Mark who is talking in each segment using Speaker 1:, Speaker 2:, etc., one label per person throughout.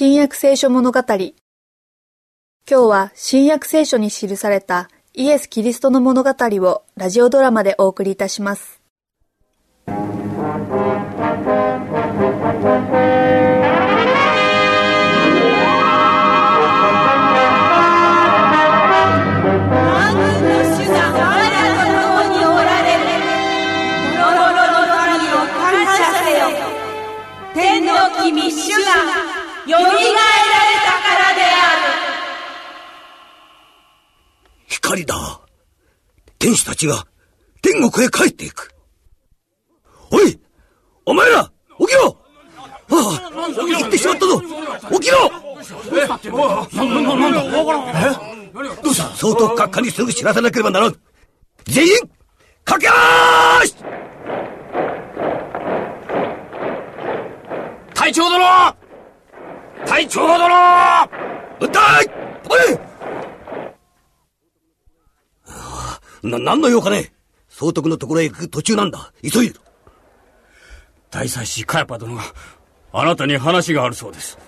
Speaker 1: 新約聖書物語今日は新約聖書に記されたイエス・キリストの物語をラジオドラマでお送りいたします。
Speaker 2: 天
Speaker 3: 使たちが天国へ帰っていく。おいお前ら起きろ。ああ行ってしまったぞ。起きろ。え？どうした？総督閣下にすぐ知らせなければならん。全員駆け足隊長殿！隊長殿！撃ったいな、何の用かね？総督のところへ行く途中なんだ。急いで。
Speaker 4: 大祭司カヤパ殿があなたに話があるそうです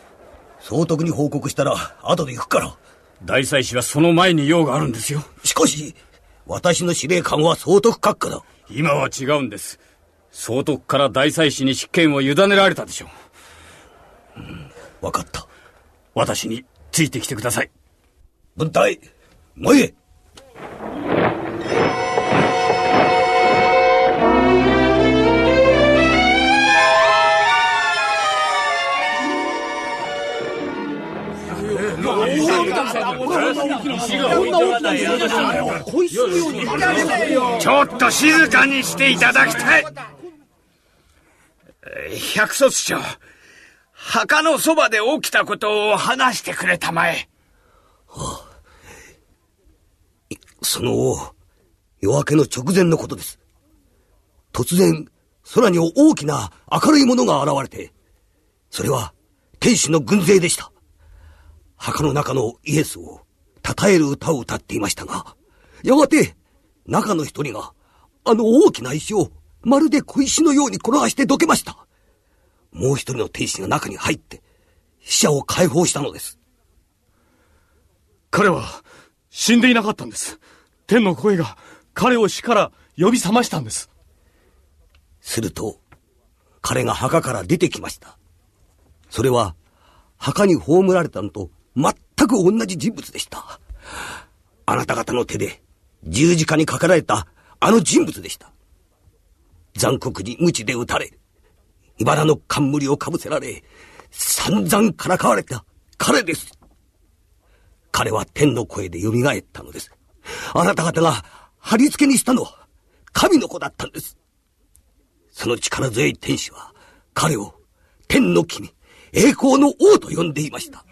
Speaker 3: 総督に報告したら、後で行くから。
Speaker 4: 大祭司はその前に用があるんですよ
Speaker 3: しかし、私の司令官は総督閣下だ。
Speaker 4: 今は違うんです総督から大祭司に執権を委ねられたでしょう
Speaker 3: わかった。
Speaker 4: 私についてきてください
Speaker 3: 分隊、前へ。
Speaker 5: ちょっと静かにしていただきたい。百卒長、墓のそばで起きたことを話してくれたまえ。
Speaker 3: その、夜明けの直前のことです。突然、空に大きな明るいものが現れて、それは天使の軍勢でした。墓の中のイエスを称える歌を歌っていましたが、やがて、中の一人が、あの大きな石をまるで小石のように転がしてどけました。もう一人の天使が中に入って、死者を解放したのです。
Speaker 6: 彼は死んでいなかったんです。天の声が彼を死から呼び覚ましたんです。
Speaker 3: すると、彼が墓から出てきました。それは、墓に葬られたのと全く同じ人物でした。あなた方の手で十字架にかけられたあの人物でした。残酷に鞭で撃たれ、茨の冠をかぶせられ、散々からかわれた彼です。彼は天の声で蘇ったのです。あなた方が貼り付けにしたのは神の子だったんです。その力強い天使は、彼を天の君、栄光の王と呼んでいました。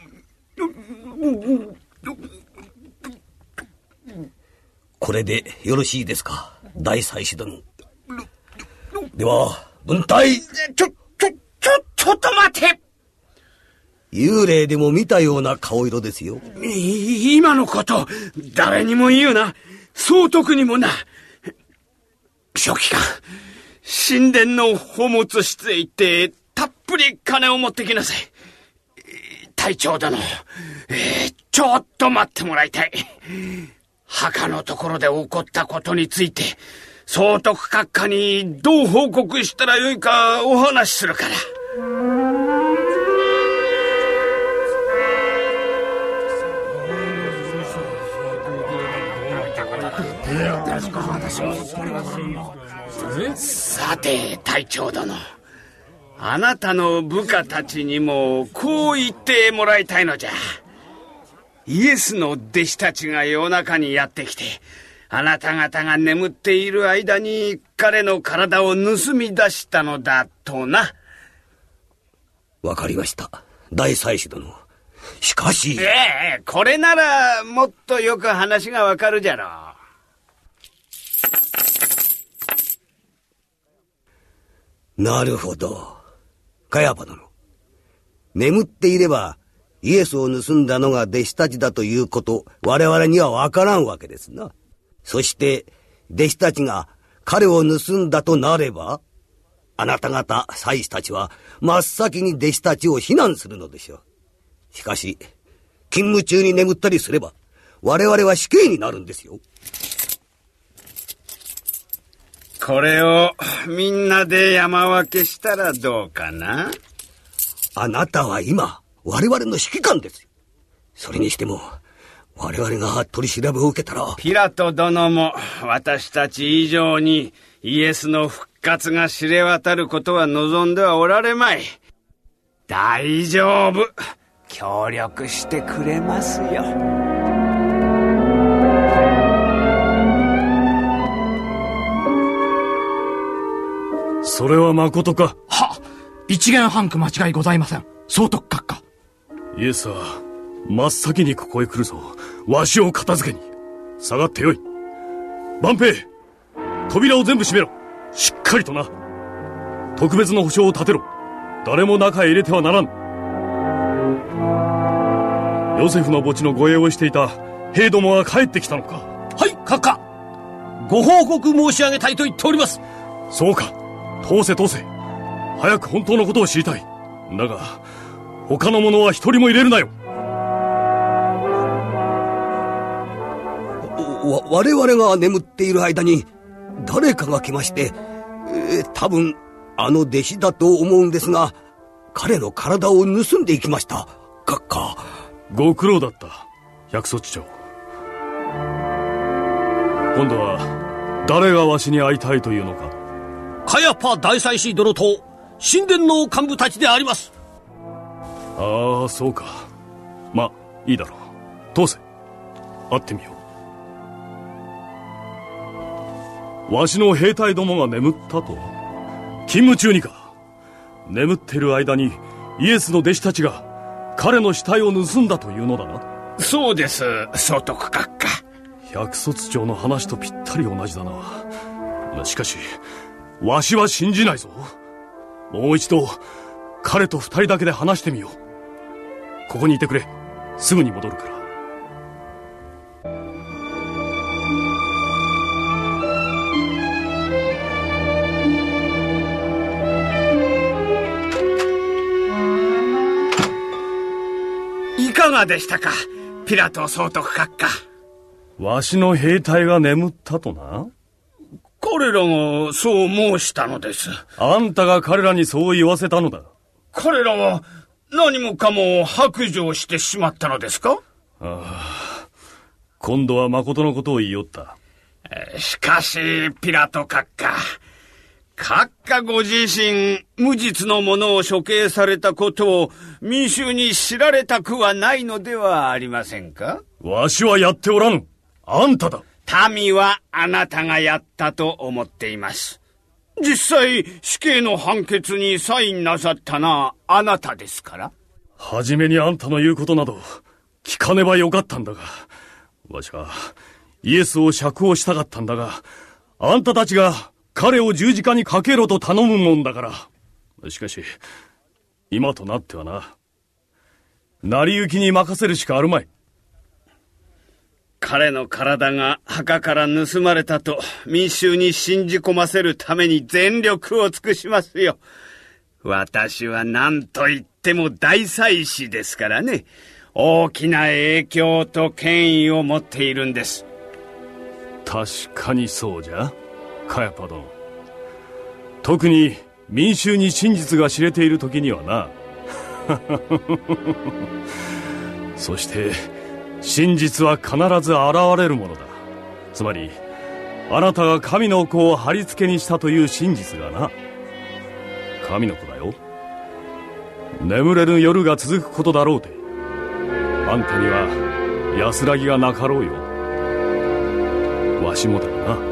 Speaker 3: これでよろしいですか？大祭司殿。では、分隊、
Speaker 5: ちょ、ちょ、ちょ、ちょっと待て
Speaker 3: 幽霊でも見たような顔色ですよ。
Speaker 5: い今のこと、誰にも言うな。総督にもな。書記官、神殿の宝物室へ行って、たっぷり金を持ってきなさい。えー隊長殿、えーちょっと待ってもらいたい。墓のところで起こったことについて、総督閣下にどう報告したらよいかお話しするから。さて、隊長殿。あなたの部下たちにもこう言ってもらいたいのじゃ。イエスの弟子たちが夜中にやってきて、あなた方が眠っている間に彼の体を盗み出したのだとな。
Speaker 3: わかりました。大祭司殿。しかし、
Speaker 5: ええ、これならもっとよく話がわかるじゃろう。
Speaker 3: なるほど。かやば殿。眠っていれば、イエスを盗んだのが弟子たちだということ、我々にはわからんわけですな。そして、弟子たちが彼を盗んだとなれば、あなた方、祭司たちは、真っ先に弟子たちを非難するのでしょう。しかし、勤務中に眠ったりすれば、我々は死刑になるんですよ。
Speaker 5: これをみんなで山分けしたらどうかな？
Speaker 3: あなたは今、我々の指揮官ですよ。それにしても、我々が取り調べを受けたら。
Speaker 5: ピラト殿も私たち以上にイエスの復活が知れ渡ることは望んではおられまい。大丈夫。協力してくれますよ。
Speaker 6: それは誠か？
Speaker 7: は一元半句間違いございません。総督閣下。
Speaker 6: イエスは、真っ先にここへ来るぞ。わしを片付けに。下がってよい。万平扉を全部閉めろしっかりとな特別の保証を立てろ誰も中へ入れてはならんヨセフの墓地の護衛をしていた兵どもは帰ってきたのか？
Speaker 8: はい閣下ご報告申し上げたいと言っております
Speaker 6: そうか通せ通せ早く本当のことを知りたいだが他の者は一人も入れるなよ
Speaker 3: わ、我々が眠っている間に、誰かが来まして、えー、多分、あの弟子だと思うんですが、彼の体を盗んでいきました。閣下。
Speaker 6: ご苦労だった、百卒長。今度は、誰がわしに会いたいというのか
Speaker 8: カヤパ大祭司殿と、神殿の幹部たちであります。
Speaker 6: ああ、そうか。ま、いいだろう。通せ。会ってみよう。わしの兵隊どもが眠ったと勤務中にか眠ってる間にイエスの弟子たちが彼の死体を盗んだというのだな
Speaker 5: そうです総督閣下
Speaker 6: 百卒長の話とぴったり同じだなしかしわしは信じないぞ。もう一度彼と二人だけで話してみよう。ここにいてくれ。すぐに戻るから。
Speaker 5: かがでしたかピラト総督閣下。
Speaker 6: わしの兵隊が眠ったとな
Speaker 5: 彼らがそう申したのです。
Speaker 6: あんたが彼らにそう言わせたのだ。
Speaker 5: 彼らは何もかも白状してしまったのですか？
Speaker 6: ああ。今度は誠のことを言いよった。
Speaker 5: しかし、ピラト閣下。閣下ご自身、無実の者を処刑されたことを民衆に知られたくはないのではありませんか？
Speaker 6: わしはやっておらん。あんただ。
Speaker 5: 民はあなたがやったと思っています。実際、死刑の判決にサインなさったのはあなたですから
Speaker 6: はじめにあんたの言うことなど、聞かねばよかったんだが、わしは、イエスを釈放したかったんだが、あんたたちが彼を十字架にかけろと頼むもんだから。しかし、今となってはな、成り行きに任せるしかあるまい。
Speaker 5: 彼の体が墓から盗まれたと民衆に信じ込ませるために全力を尽くしますよ。私は何と言っても大祭司ですからね。大きな影響と権威を持っているんです。
Speaker 6: 確かにそうじゃ。カヤパ殿特に民衆に真実が知れている時にはな そして真実は必ず現れるものだ。つまりあなたが神の子を貼り付けにしたという真実がな。神の子だよ。眠れぬ夜が続くことだろうて。あんたには安らぎがなかろうよ。わしもだよな。